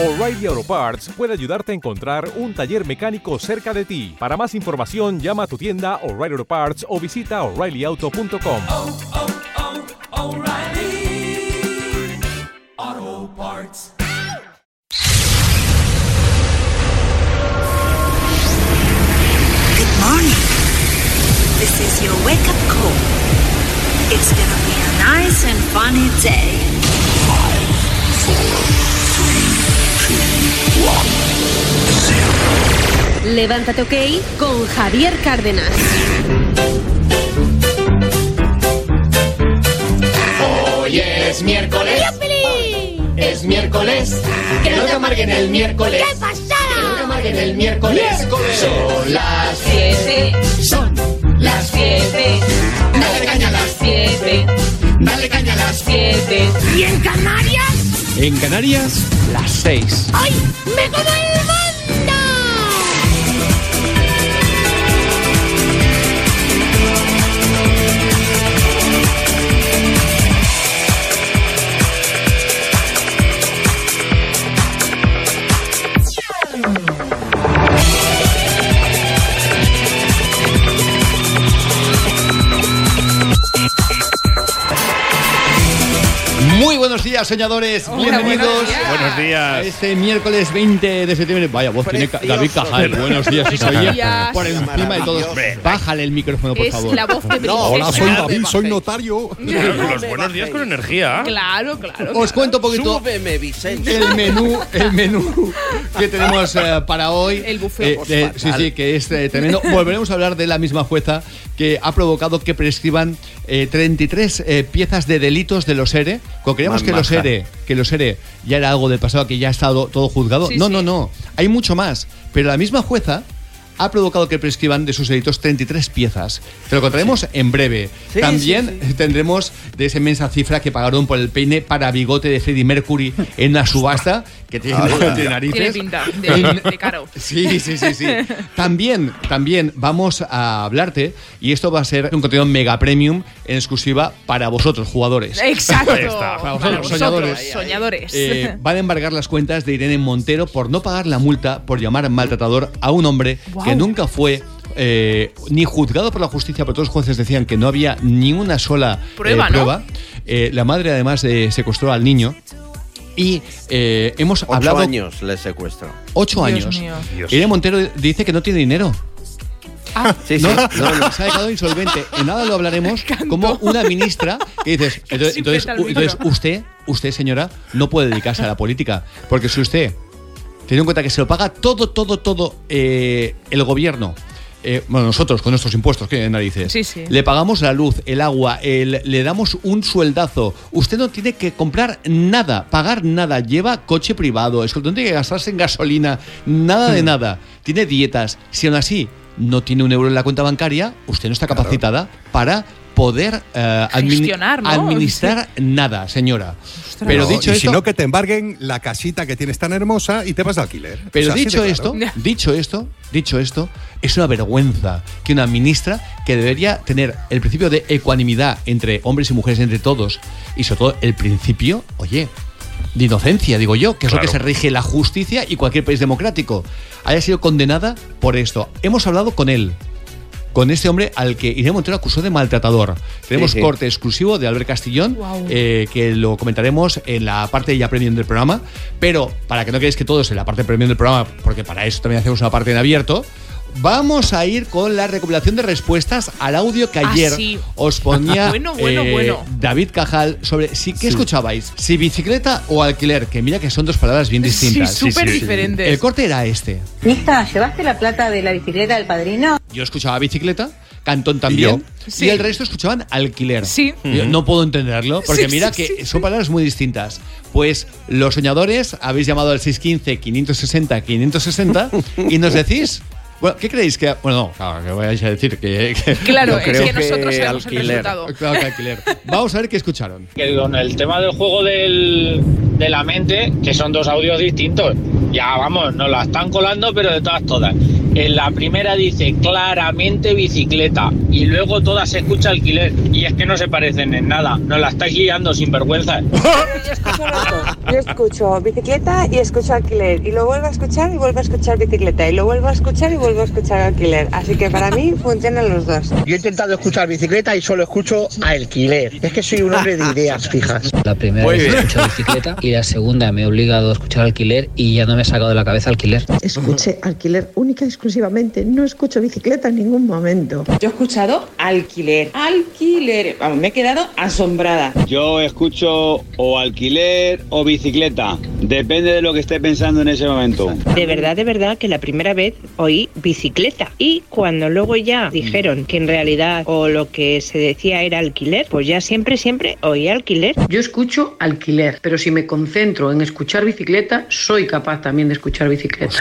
O'Reilly Auto Parts puede ayudarte a encontrar un taller mecánico cerca de ti. Para más información, llama a tu tienda O'Reilly Auto Parts o visita oreillyauto.com. oh, oh, O'Reilly Auto Parts. Good morning. This is your wake up call. It's gonna be a nice and funny day. Levántate OK con Javier Cárdenas. Hoy es miércoles. Es miércoles. Que no te amarguen el miércoles. ¡Qué pasada! Que no te amarguen el miércoles. Son las siete. Son las siete. Dale caña a las siete. Dale caña a las siete. ¿Y en Canarias? En Canarias, las 6. ¡Ay! ¡Me Días, soñadores. Bienvenidos Buenos a días. este miércoles 20 de septiembre. Vaya voz tiene David Cajal. Buenos días, oye días. por encima de todos. Bájale el micrófono, por Es favor. la voz de princesa. Hola, soy David, soy notario. Los buenos días con energía. Claro, claro. Os cuento un poquito Súbeme, Vicente. el menú, el menú que tenemos eh, para hoy. El buffet. Eh, eh, sí, sí, que es eh, tremendo. Volveremos a hablar de la misma jueza que ha provocado que prescriban eh, 33 eh, piezas de delitos de los ERE. Cuando creíamos que los ERE, que los ERE ya era algo del pasado, que ya ha estado todo juzgado. Sí, no, sí. no, no. Hay mucho más. Pero la misma jueza ha provocado que prescriban de sus delitos 33 piezas. Te lo contaremos en breve. Sí, También sí, tendremos de esa inmensa cifra que pagaron por el peine para bigote de Freddie Mercury en una subasta que tiene, tiene narices. Tiene pinta de, de caro. Sí, sí, sí, sí. También, también vamos a hablarte y esto va a ser un contenido mega premium en exclusiva para vosotros, jugadores. Exacto. Está. Para Para vosotros, vosotros, soñadores. soñadores. Eh, van a embargar las cuentas de Irene Montero por no pagar la multa por llamar maltratador a un hombre Guau. Que nunca fue eh, ni juzgado por la justicia, pero todos los jueces decían que no había ni una sola eh, Prueba, ¿no? prueba. Eh, la madre además eh, secuestró al niño y eh, hemos Ocho hablado años le secuestro. ocho Dios años. mío. Irene Montero dice que no tiene dinero. Sí, sí. No, No, no. se ha declarado insolvente. En nada lo hablaremos como una ministra que dices. Entonces, entonces, usted, usted, señora, no puede dedicarse a la política. Porque si usted, teniendo en cuenta que se lo paga todo, todo, todo eh, el gobierno. eh, bueno, nosotros con nuestros impuestos, ¿qué narices? Sí, sí. Le pagamos la luz, el agua, el- le damos un sueldazo. Usted no tiene que comprar nada, pagar nada. Lleva coche privado, es que no tiene que gastarse en gasolina, nada Hmm. de nada. Tiene dietas. Si aún así no tiene un euro en la cuenta bancaria, usted no está capacitada para poder ¿no? administrar nada, señora. Pero No, dicho y esto, si no, que te embarguen la casita que tienes tan hermosa y te vas de alquiler. pero O sea, así dicho esto, claro. dicho esto, dicho esto, es una vergüenza que una ministra que debería tener el principio de ecuanimidad entre hombres y mujeres, entre todos, y sobre todo el principio, oye, de inocencia, digo yo, que es lo que se rige la justicia y cualquier país democrático, haya sido condenada por esto. Hemos hablado con él. Con este hombre al que Irene Montero acusó de maltratador. Tenemos sí. corte exclusivo de Albert Castillón, eh, que lo comentaremos en la parte ya premium del programa. Pero para que no queréis que todo es en la parte premium del programa, porque para eso también hacemos una parte en abierto, vamos a ir con la recopilación de respuestas al audio que Ah, ayer sí. os ponía Bueno, bueno, eh, bueno. David Cajal sobre si, qué escuchabais, si bicicleta o alquiler, que mira que son dos palabras bien Sí, distintas. súper diferentes. El corte era este. Lista, ¿llevaste la plata de la bicicleta del padrino? Yo escuchaba bicicleta, Cantón también, y, Sí. el resto escuchaban alquiler. Sí. Yo no puedo entenderlo, porque Sí, mira sí, que sí, son palabras muy distintas. Pues los soñadores habéis llamado al 615-560-560 y nos decís... Bueno, ¿qué creéis que.? Bueno, no, claro, que vais a decir que. que- Claro, es creo que nosotros que sabemos el alquiler. resultado. Claro que alquiler. Vamos a ver qué escucharon. que con el tema del juego del, de la mente, que son dos audios distintos. Ya vamos, nos la están colando, pero de todas, todas. En la primera dice claramente bicicleta y luego toda se escucha alquiler. Y es que no se parecen en nada. Nos la estáis liando sin vergüenza. Yo escucho bicicleta y escucho alquiler. Y lo vuelvo a escuchar y vuelvo a escuchar bicicleta. Y lo vuelvo a escuchar y vuelvo a escuchar alquiler. Así que para mí funcionan los dos. Yo he intentado escuchar bicicleta y solo escucho alquiler. Es que soy un hombre de ideas fijas. La primera Muy vez bien. escucho bicicleta y la segunda me he obligado a escuchar alquiler y ya no me he sacado de la cabeza alquiler. Escuché alquiler única y exclusivamente. No escucho bicicleta en ningún momento. Yo he escuchado alquiler. Alquiler. Vamos, me he quedado asombrada. Yo escucho o alquiler o bicicleta. Depende de lo que esté pensando en ese momento. De verdad, de verdad que la primera vez oí bicicleta. Y cuando luego ya dijeron que en realidad o lo que se decía era alquiler, pues ya siempre, siempre oí alquiler. Yo escucho alquiler, pero si me concentro en escuchar bicicleta, soy capaz también de escuchar bicicleta.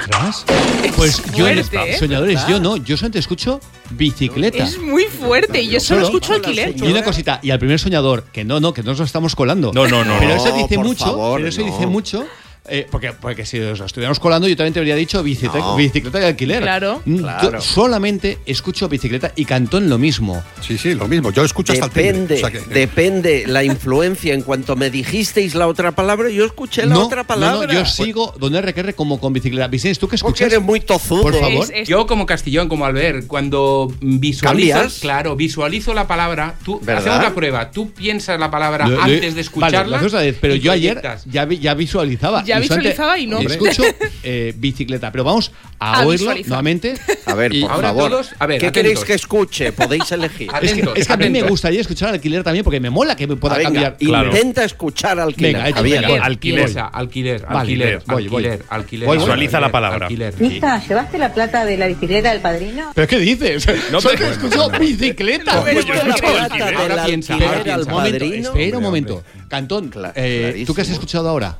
Pues yo, fuerte, ¿eh? soñadores, yo no, yo solamente escucho bicicleta. Es muy fuerte y yo solo escucho alquiler. Y una cosita, y al primer soñador, que no, no, que no nos lo estamos colando. No, no, no. Pero eso dice mucho, favor, pero eso no. dice mucho. Eh, porque, porque si os estuviéramos colando, yo también te habría dicho bicicleta, No. bicicleta de alquiler. Claro. Mm, Claro. Solamente escucho bicicleta y Cantón lo mismo. Sí, sí, lo mismo. Yo escucho hasta el timbre. Depende, O sea que- depende la influencia. En cuanto me dijisteis la otra palabra, yo escuché la no, otra palabra. no, yo sigo donde requerre como con bicicleta. Vicente, ¿tú qué Porque escuchas? eres muy tozudo. Por favor. Yo como Castellón, como Albert, cuando visualizo, ¿Cambias? claro, visualizo la palabra, tú ¿Verdad? hacemos la prueba, tú piensas la palabra antes de escucharla. pero yo ayer ya, vi- ya visualizaba. Ya Y solamente visualizaba y no. Escucho eh, bicicleta, pero vamos a, A oírlo visualizar. nuevamente. A ver, Y- por ahora favor. todos, a ver, ¿Qué atentos. queréis que escuche? Podéis elegir. Es que, Atentos, es que a mí me gustaría escuchar alquiler también porque me mola que me pueda venga, cambiar. Claro. intenta escuchar alquiler. Venga, hecho, Javier. venga. Alquiler. Piensa, alquiler, Vale, alquiler, voy, voy. alquiler, alquiler. Voy, voy. Visualiza la palabra. Alquiler. Hija, ¿llevaste la plata de la bicicleta del padrino? ¿Pero qué dices? No, Solo pero- escucho bicicleta. Ahora piensa, ahora Espera, un momento, padrino. espera un momento. Cantón, eh, ¿tú qué has escuchado ahora?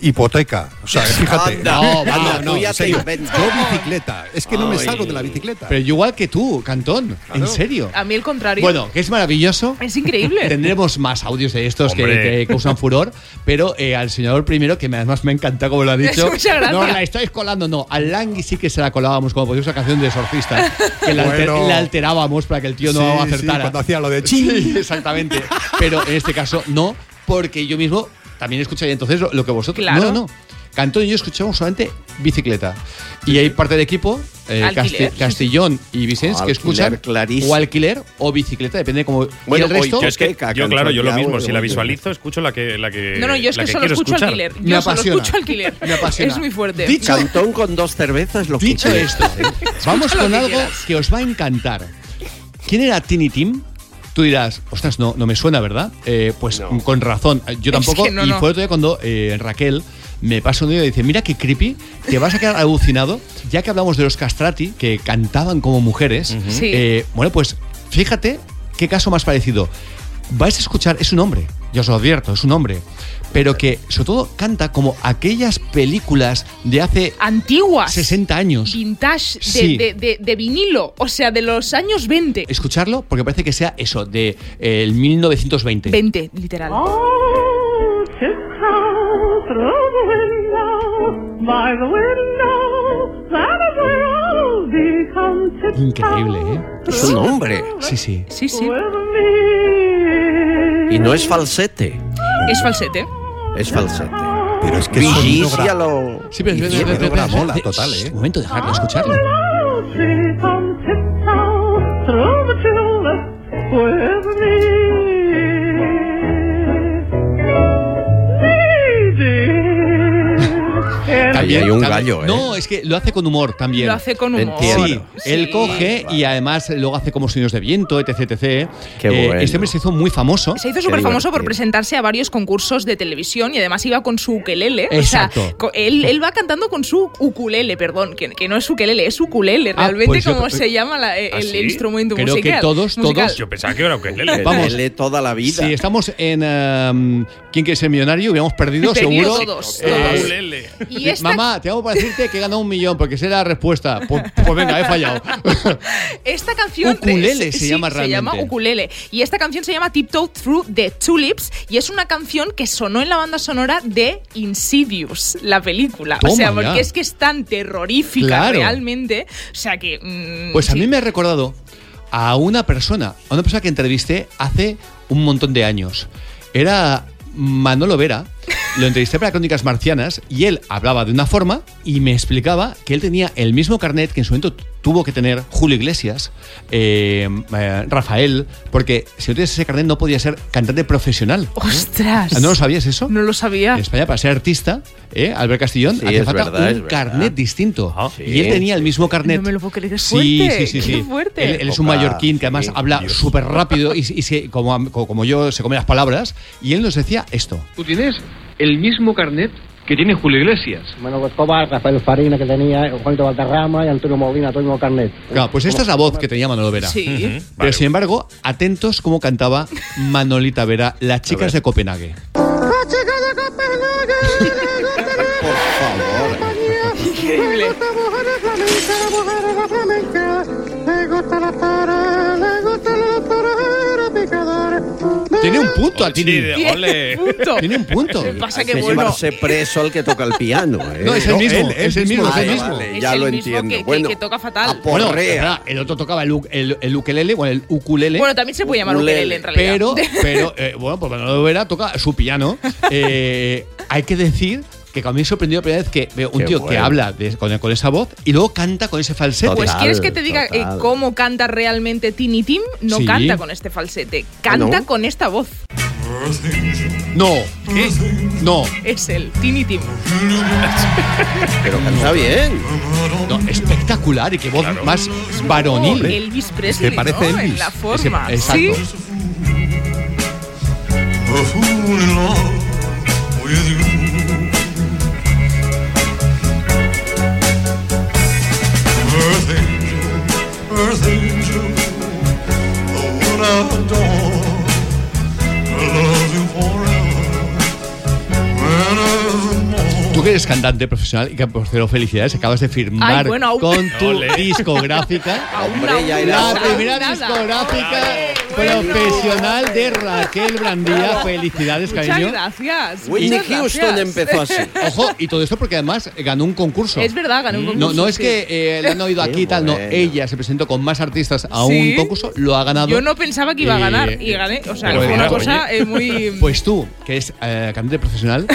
Hipoteca. O sea, fíjate. Anda, No, anda, no, no, ya te inventas. yo bicicleta. Es que no me salgo de la bicicleta. Pero yo igual que tú, Cantón. En serio. A mí el contrario. Bueno, que es maravilloso. es increíble. Tendremos más audios de estos que, causan furor, pero eh, al señor primero, que además me encanta como lo ha dicho. Muchas gracias. No la estáis colando, no. Al Langui sí que se la colábamos como podíamos una canción de Sorcista, que la, alter- Bueno. la alterábamos para que el tío no Sí, sí, acertara. cuando hacía lo de Sí, exactamente. Pero en este caso no, porque yo mismo también escucharía entonces lo, lo que vosotros. Claro. No, no. Cantón y yo escuchamos solamente bicicleta. Y hay parte del equipo, eh, Alquiler, Casti- sí, Castellón y Vicens, que escuchan clarísimo. o alquiler o bicicleta, depende de cómo. Bueno, y el resto, hoy Yo es que, Hipoteca, yo claro, yo lo mismo. Si la visualizo, escucho la que, la que No, no, yo es que solo escucho escuchar. alquiler. Me Yo solo apasiona. escucho alquiler. Me apasiona. Es muy fuerte. Dicho- Cantón con dos cervezas lo Dicho esto, vamos con algo que os va a encantar. ¿Quién era Tiny Tim? Tú dirás, ostras, no, no me suena, ¿verdad? Eh, pues No. con razón, yo Es tampoco. que no, y no. fue otro día cuando eh, Raquel me pasa un día y dice, mira qué creepy, te vas a quedar alucinado, ya que hablamos de los castrati, que cantaban como mujeres. Sí. eh, bueno, pues fíjate qué caso más parecido. Vais a escuchar, es un hombre, ya os lo advierto, es un hombre, pero que sobre todo canta como aquellas películas de hace Antiguas. 60 años. Vintage de, Sí. de, de- de vinilo. O sea, de los años 20. Escucharlo porque parece que sea eso, de eh, el 1920. 20, literal. Increíble, ¿eh? Es un hombre. Sí, sí. Sí, sí. Y no es falsete. Es falsete. Es falsete. Pero es que Bee sonido Gees gra- ya lo. Sí, pero, pero- pero- mola total, ¿eh? Un momento, dejarlo escucharlo. Ahí hay un también- gallo, ¿eh? No, es que lo hace con humor también. Lo hace con humor. Entiendo. Sí, él coge y además luego hace como sonidos de viento, etc. etc. Qué Eh, bueno. Este hombre se hizo muy famoso. Se hizo súper famoso por presentarse a varios concursos de televisión y además iba con su ukelele. Exacto. O sea, co- él, él va cantando con su ukulele, perdón, que, que no es ukelele, es ukulele, Ah, realmente pues yo- como se llama la- ¿Ah, el sí? instrumento Creo que todos- musical. todos- Yo pensaba que era que lele. Vamos. Toda la vida. Si estamos en em, ¿Quién quiere ser millonario? Hubiéramos perdido, seguro. todos, Eh, todos. Y este Mamá, te hago para decirte que he ganado un millón porque esa era la respuesta. Pues, pues venga, he fallado. Esta canción Ukulele se sí, llama Se llama realmente. Ukulele. Y esta canción se llama Tiptoe Through the Tulips y es una canción que sonó en la banda sonora de Insidious, la película. o sea, ya. porque es que es tan terrorífica Claro. realmente. O sea que. mm, Pues a mí me ha recordado a una persona, a una persona que entrevisté hace un montón de años. Era Manolo Vera. Lo entrevisté para Crónicas Marcianas y él hablaba de una forma y me explicaba que él tenía el mismo carnet que en su momento tuvo que tener Julio Iglesias, eh, eh, Rafael, porque si no tienes ese carnet no podías ser cantante profesional. ¡Ostras! ¿No lo sabías eso? No lo sabía. En España, para ser artista, ¿eh? Albert Castillón, Sí, hace falta verdad, un carnet distinto. sí. Y él tenía el mismo carnet. No me lo puedo creer, es Sí, fuerte, sí, sí, qué sí. fuerte. Él, él es un mallorquín que además sí, habla súper rápido y, y se- como, como yo se come las palabras. Y él nos decía esto. Tú tienes el mismo carnet que tiene Julio Iglesias. Manuel Escobar, Rafael Farina que tenía, Juanito Valderrama y Antonio Molina, todo el mismo carnet. Claro, pues esta es la voz que tenía Manolo Vera. Sí. Pero sin embargo, atentos cómo cantaba Manolita Vera, las chicas de Copenhague. Increíble. Tiene un punto Sí, Tini. ole. Tiene un punto. Que pasa que que bueno. llevarse preso al que toca el piano. ¿eh? No, es el mismo, él- él es el mismo, mismo es el Vale, mismo. vale, Es ya el lo mismo entiendo. que- que- bueno, que toca fatal. Bueno, el otro tocaba el, el, el ukelele, bueno, el ukulele. Bueno, también se puede llamar Ukulele. ukelele en realidad. Pero, pero eh, bueno, pues Manolo Vera toca su piano. Eh, hay que decir que a mí me sorprendió la primera vez que veo un Qué tío que habla de- con, con esa voz y luego canta con ese falsete. Pues Total, quieres que te diga eh, total. cómo canta realmente Tiny Tim, no Sí. canta con este falsete, canta ¿no? con esta voz. No, no, Es el Tiny Tim. Pero canta bien. no, espectacular y qué voz más varonil. Oh, Elvis Presley, Se parece Elvis. En la forma. Ese- exacto. Sí. Tú que eres cantante profesional y que por cero felicidades, acabas de firmar Ay, bueno, aún- con tu Ole. discográfica. Hombre, ya era La primera nada. discográfica Bueno. profesional de Raquel Brandía. Felicidades, Muchas cariño. gracias. Whitney muchas Houston gracias. empezó así. Ojo, y todo esto porque además ganó un concurso. Es verdad, ganó un No, concurso. no es sí. que eh, la han oído aquí y tal, no. Ella se presentó con más artistas a Sí. un concurso, lo ha ganado. Yo no pensaba que iba a ganar Eh, y gané. O sea, fue una cosa eh, muy. Pues tú, que es eh, cantante profesional,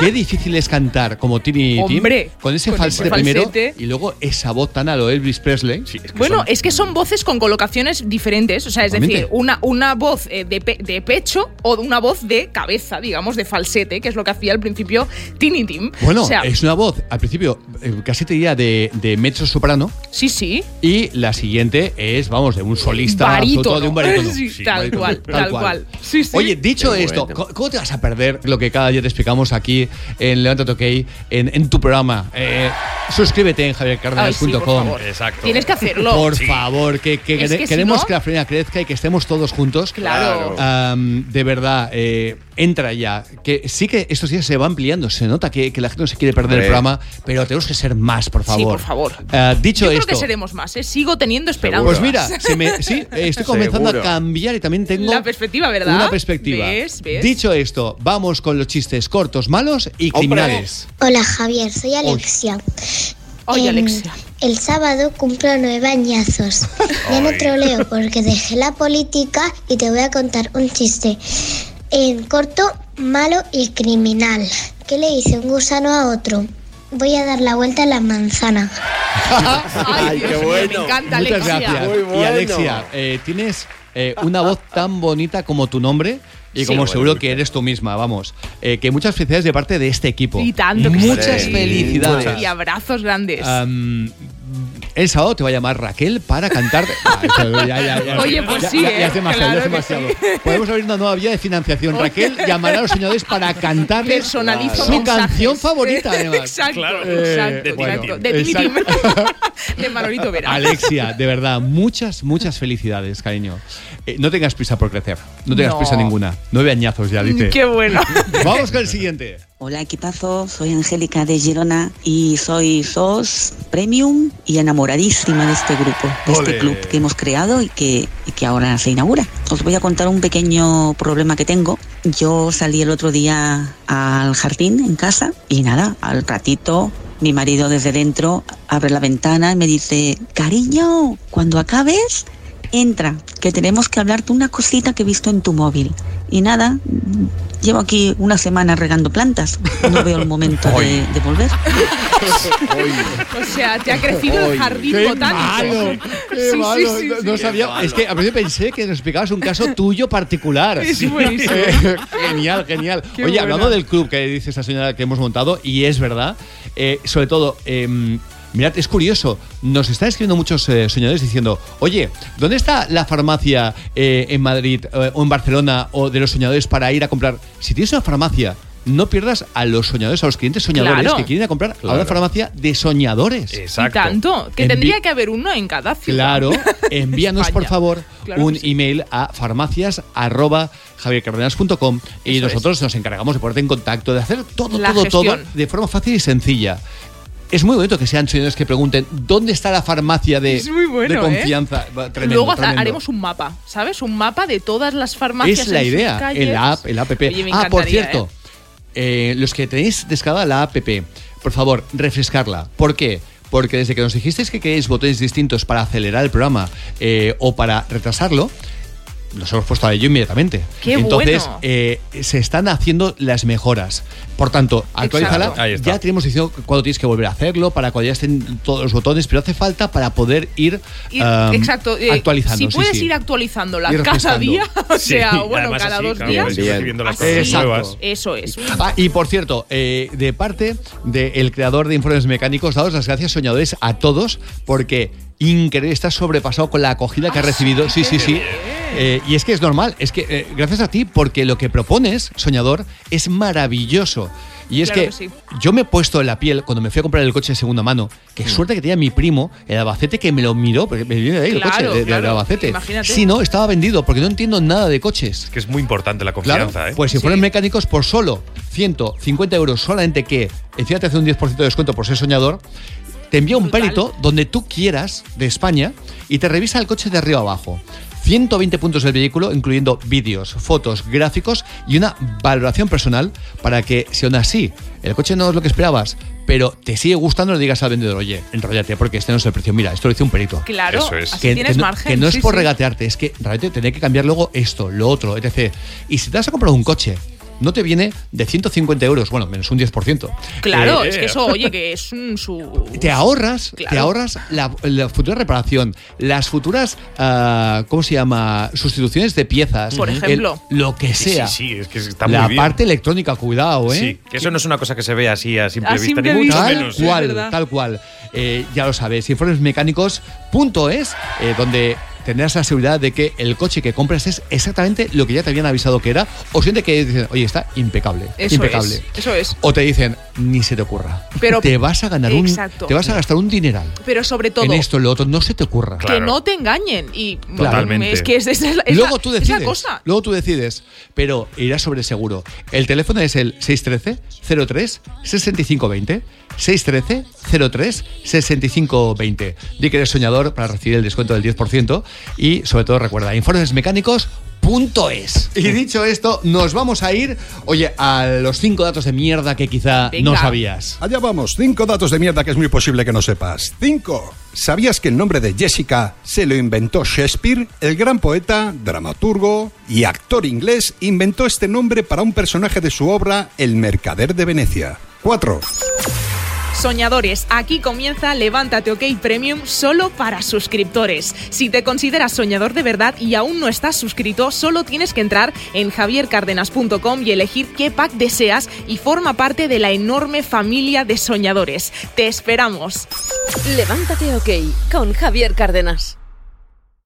qué difícil es cantar como Tini Tim Hombre, con ese con falsete primero y luego esa voz tan a lo Elvis Presley. Bueno, es que son voces con colocaciones diferentes. O sea, es decir, una, una voz eh, de, pe- de pecho o una voz de cabeza, digamos, de falsete, que es lo que hacía al principio Tiny Tim. Bueno, o sea, es una voz al principio eh, casi te diría de, de mezzo soprano sí, sí. y la siguiente es, vamos, de un solista Barítono. de un barítono. Sí, Sí, tal barítono, cual, tal cual. Sí, sí. Oye, dicho esto, bueno. ¿cómo, cómo te vas a perder lo que cada día te explicamos aquí en Levántate OK, en, en tu programa? Eh, suscríbete en sí, javiercardenas.com. favor. Exacto. Tienes que hacerlo. Por Sí. favor, que, si queremos no- que la frena crezca y que estemos todos juntos. Claro. De verdad, eh, entra ya. Que sí que estos días se va ampliando. Se nota que, que la gente no se quiere perder el programa, pero tenemos que ser más, por favor. Sí, por favor. Ah, dicho Yo creo esto. que seremos más, ¿eh? Sigo teniendo esperanza. Pues mira, se me- sí, estoy comenzando Seguro. a cambiar y también tengo La perspectiva, ¿verdad? una perspectiva. ¿Ves? ¿Ves? Dicho esto, vamos con los chistes cortos, malos y criminales. Hola Javier, soy Alexia. Oye, Em, Alexia. El sábado cumplo nueve añazos. Ya no troleo porque dejé la política y te voy a contar un chiste. En corto, malo y criminal. ¿Qué le dice un gusano a otro? Voy a dar la vuelta a la manzana. Ay, qué Dios bueno. Me encanta, Muchas Alexia. gracias. Muy Y. Alexia, eh, tienes eh, una voz tan bonita como tu nombre y Sí. como Bueno, seguro que eres tú misma, vamos. Eh, que muchas felicidades de parte de este equipo. Y tanto que Muchas sí. felicidades. Y abrazos grandes. El sábado te va a llamar Raquel para cantar. Ah, ya, ya. Oye, pues sí, ¿eh? es demasiado, ya es Claro que demasiado. sí. Podemos abrir una nueva vía de financiación. Raquel llamará a los señores para cantarles su mensajes. canción favorita, además. Exacto, Claro. exacto, Eh, bueno, exacto. De. De Manolito Vera. Alexia, de verdad, muchas, muchas felicidades, cariño. Eh, no tengas prisa por crecer. No tengas No. prisa ninguna. Nueve añazos ya, dice. Qué bueno. Vamos con el siguiente. Hola equipazo, soy Angélica de Girona y soy SOS Premium y enamoradísima de este grupo, de este club que hemos creado y que, y que ahora se inaugura. Os voy a contar un pequeño problema que tengo. Yo salí el otro día al jardín en casa y nada, al ratito mi marido desde dentro abre la ventana y me dice, cariño, cuando acabes, entra, que tenemos que hablarte una cosita que he visto en tu móvil. Y nada, llevo aquí una semana regando plantas. No veo el momento de, de volver. O sea, te ha crecido el jardín ¡Qué botánico. malo! ¡Qué Sí, malo! sí, no, sí. no sabía. Es que a veces pensé que nos explicabas un caso tuyo particular. Es buenísimo. Eh, genial, genial. Qué Oye, buena. hablando del club que dice esta señora que hemos montado, y es verdad, eh, sobre todo. em, Mirad, es curioso, nos están escribiendo muchos eh, soñadores diciendo, oye, ¿dónde está la farmacia eh, en Madrid eh, o en Barcelona o de los soñadores para ir a comprar? Si tienes una farmacia, no pierdas a los soñadores, a los clientes soñadores Claro. que quieren ir a comprar a Claro. una farmacia de soñadores. Y tanto, que Envi- tendría que haber uno en cada ciudad. Claro, envíanos por favor Claro un sí. email a farmacias@javiercardenas.com y Eso nosotros nos encargamos de ponerte en contacto, de hacer todo, La todo, todo de forma fácil y sencilla. Es muy bonito que sean señores que pregunten dónde está la farmacia de, bueno, de confianza. ¿eh? Tremendo, Luego tremendo. haremos un mapa, ¿sabes? Un mapa de todas las farmacias. Es la en sus idea, calles. el app, el app. Oye, me ah, por cierto, ¿eh? eh, los que tenéis descargada la app, por favor, refrescarla. ¿Por qué? Porque desde que nos dijisteis que queréis botones distintos para acelerar el programa eh, o para retrasarlo, los hemos puesto a ello inmediatamente. ¡Qué Entonces, bueno! eh, se están haciendo las mejoras. Por tanto, actualízala. Exacto. Ya tenemos diciendo cuándo tienes que volver a hacerlo, para cuando ya estén todos los botones, pero hace falta para poder ir, Ir- um, exacto. eh, actualizando. Si sí, puedes sí. ir actualizándola Ir cada día, o Sí, sea, o bueno, cada así, dos claro, días. las nuevas. Eso es. Ah, y por cierto, eh, de parte del creador de Informes Mecánicos, daos las gracias, soñadores, a todos, porque increíble, está sobrepasado con la acogida que ha recibido. Sí, sí, sí. Eh, y es que es normal, es que eh, gracias a ti, porque lo que propones, soñador, es maravilloso. Y es Claro que, que sí. yo me he puesto en la piel cuando me fui a comprar el coche de segunda mano. Qué suerte que tenía mi primo, el Albacete, que me lo miró, porque me viene de ahí el Claro, coche, de- del. Albacete. Imagínate. Si no, estaba vendido, porque no entiendo nada de coches. Que es muy importante la Claro, confianza, ¿eh? pues si fueran mecánicos por solo 150 euros, solamente que encima te hace un 10% de descuento por ser soñador, te envía un perito donde tú quieras de España y te revisa el coche de arriba abajo. 120 puntos del vehículo, incluyendo vídeos, fotos, gráficos y una valoración personal para que, si aún así el coche no es lo que esperabas, pero te sigue gustando, le digas al vendedor, oye, enróllate porque este no es el precio. Mira, esto lo hizo un perito. Claro, Eso es. así Que, tienes que no, margen. que no es por sí. regatearte, es que realmente tener que cambiar luego esto, lo otro, etc. Y si te vas a comprar un coche, no te viene de 150 euros, bueno, menos un 10%. Claro, Eh, es que eso, oye, que es un su. te ahorras, te Claro. ahorras la, la futura reparación, las futuras, ah, ¿cómo se llama? Sustituciones de piezas. Por el- ejemplo. lo que sea. Sí, sí, es que está la muy bien. parte electrónica, cuidado, ¿eh? Sí, que eso no es una cosa que se ve así a simple A vista, simple ni mucho vista. Tal menos. cual, tal cual. Eh, ya lo sabes, informesmecánicos.es, eh, donde tendrás la seguridad de que el coche que compras es exactamente lo que ya te habían avisado que era, o siente que dicen, oye, está impecable, Eso impecable. es. Eso es. O te dicen, ni se te ocurra. Pero- te vas a ganar un, te vas a gastar un dineral. Pero sobre todo, En esto, en lo otro, no se te ocurra. que no te engañen. Y Totalmente. es que es, es es luego la- tú es decides. la cosa. Luego tú decides. Pero irás sobre seguro. El teléfono es el 613-03 6520. 613-03 6520. Di que eres soñador para recibir el descuento del 10%. Y sobre todo recuerda, informesmecánicos.es. Y dicho esto, nos vamos a ir, oye, a los cinco datos de mierda que quizá no sabías. Allá vamos, cinco datos de mierda que es muy posible que no sepas. Cinco. ¿Sabías que el nombre de Jessica se lo inventó Shakespeare? El gran poeta, dramaturgo y actor inglés inventó este nombre para un personaje de su obra El Mercader de Venecia. Cuatro. Soñadores, aquí comienza Levántate OK Premium solo para suscriptores. Si te consideras soñador de verdad y aún no estás suscrito, solo tienes que entrar en javiercardenas.com y elegir qué pack deseas y forma parte de la enorme familia de soñadores. Te esperamos. Levántate OK con Javier Cárdenas.